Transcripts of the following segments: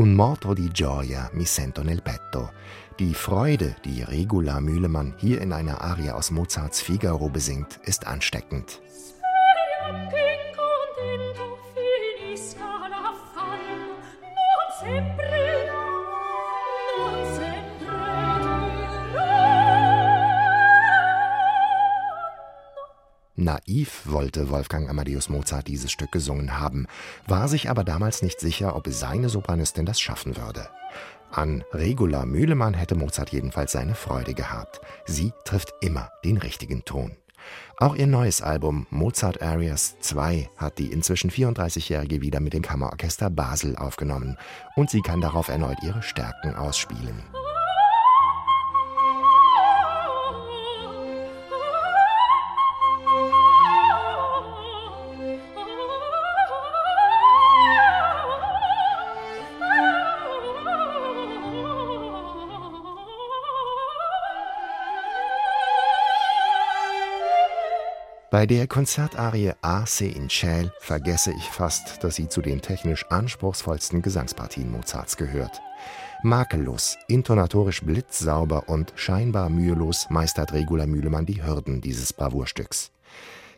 Un morto di gioia mi sento nel petto. Die Freude, die Regula Mühlemann hier in einer Arie aus Mozarts Figaro besingt, ist ansteckend. Naiv wollte Wolfgang Amadeus Mozart dieses Stück gesungen haben, war sich aber damals nicht sicher, ob seine Sopranistin das schaffen würde. An Regula Mühlemann hätte Mozart jedenfalls seine Freude gehabt. Sie trifft immer den richtigen Ton. Auch ihr neues Album Mozart Arias 2 hat die inzwischen 34-Jährige wieder mit dem Kammerorchester Basel aufgenommen und sie kann darauf erneut ihre Stärken ausspielen. Bei der Konzertarie Ace in Ciel vergesse ich fast, dass sie zu den technisch anspruchsvollsten Gesangspartien Mozarts gehört. Makellos, intonatorisch blitzsauber und scheinbar mühelos meistert Regula Mühlemann die Hürden dieses Bravourstücks.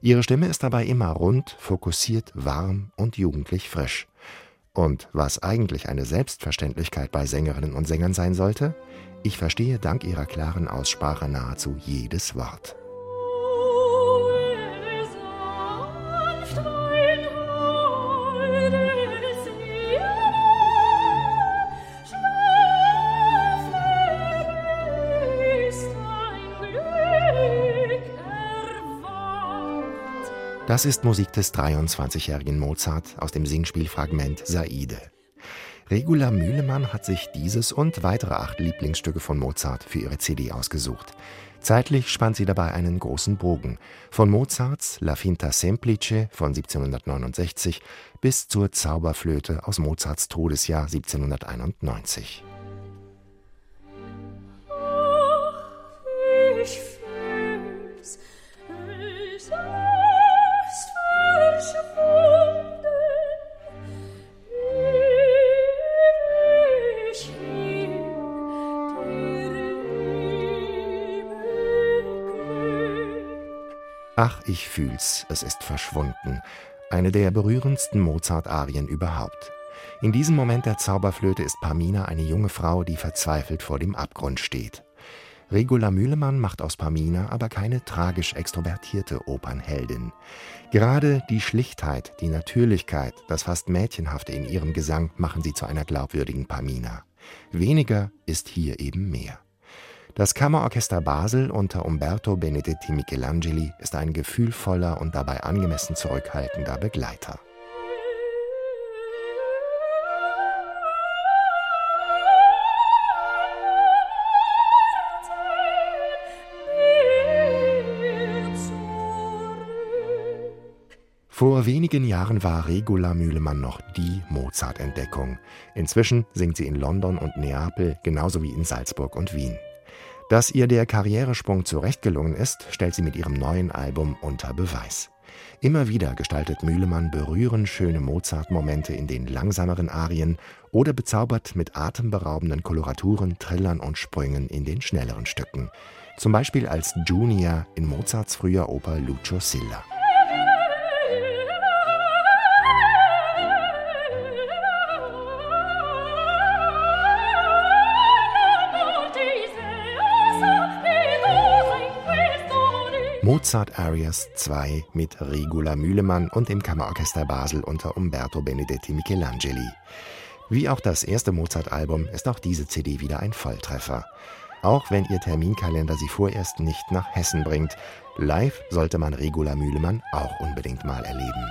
Ihre Stimme ist dabei immer rund, fokussiert, warm und jugendlich frisch. Und was eigentlich eine Selbstverständlichkeit bei Sängerinnen und Sängern sein sollte? Ich verstehe dank ihrer klaren Aussprache nahezu jedes Wort. Das ist Musik des 23-jährigen Mozart aus dem Singspielfragment Saide. Regula Mühlemann hat sich dieses und weitere acht Lieblingsstücke von Mozart für ihre CD ausgesucht. Zeitlich spannt sie dabei einen großen Bogen, von Mozarts La Finta Semplice von 1769 bis zur Zauberflöte aus Mozarts Todesjahr 1791. Ach, ich fühl's, es ist verschwunden. Eine der berührendsten Mozart-Arien überhaupt. In diesem Moment der Zauberflöte ist Pamina eine junge Frau, die verzweifelt vor dem Abgrund steht. Regula Mühlemann macht aus Pamina aber keine tragisch extrovertierte Opernheldin. Gerade die Schlichtheit, die Natürlichkeit, das fast Mädchenhafte in ihrem Gesang machen sie zu einer glaubwürdigen Pamina. Weniger ist hier eben mehr. Das Kammerorchester Basel unter Umberto Benedetti Michelangeli ist ein gefühlvoller und dabei angemessen zurückhaltender Begleiter. Vor wenigen Jahren war Regula Mühlemann noch die Mozart-Entdeckung. Inzwischen singt sie in London und Neapel genauso wie in Salzburg und Wien. Dass ihr der Karrieresprung zurecht gelungen ist, stellt sie mit ihrem neuen Album unter Beweis. Immer wieder gestaltet Mühlemann berührend schöne Mozart-Momente in den langsameren Arien oder bezaubert mit atemberaubenden Koloraturen, Trillern und Sprüngen in den schnelleren Stücken. Zum Beispiel als Junior in Mozarts früher Oper Lucio Silla. Mozart Arias 2 mit Regula Mühlemann und dem Kammerorchester Basel unter Umberto Benedetti Michelangeli. Wie auch das erste Mozart-Album ist auch diese CD wieder ein Volltreffer. Auch wenn ihr Terminkalender sie vorerst nicht nach Hessen bringt, live sollte man Regula Mühlemann auch unbedingt mal erleben.